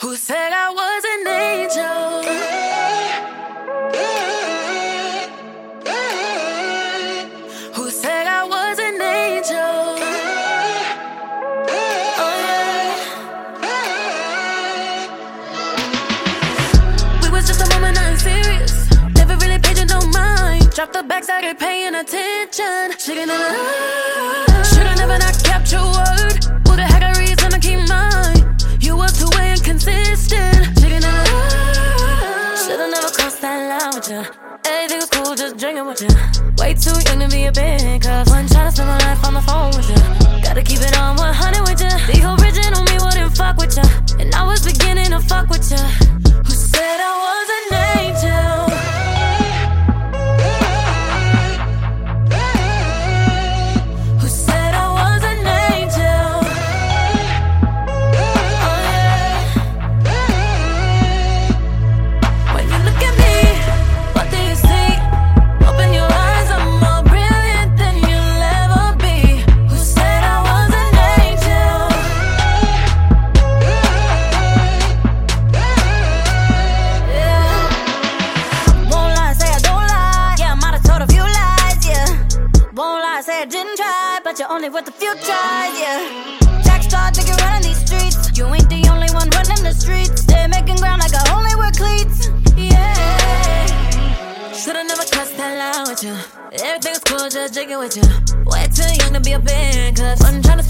Who said I was an angel? Who said I was an angel? Oh yeah. We was just a moment, nothing serious. Never really paid you no mind. Drop the back, started paying attention. Should've never, line with. Everything was cool, just drinking with you. Way too young to be a big cuz. One trying to spend my life on the phone with you. Gotta keep it on say I didn't try, but you're only worth a few tries, yeah. Jack Star, think you're running these streets. You ain't the only one running the streets. They're making ground like I only wear cleats, yeah. Should've never crossed that line with you. Everything was cool, just drinking with you. Way too young to be a band, I'm trying to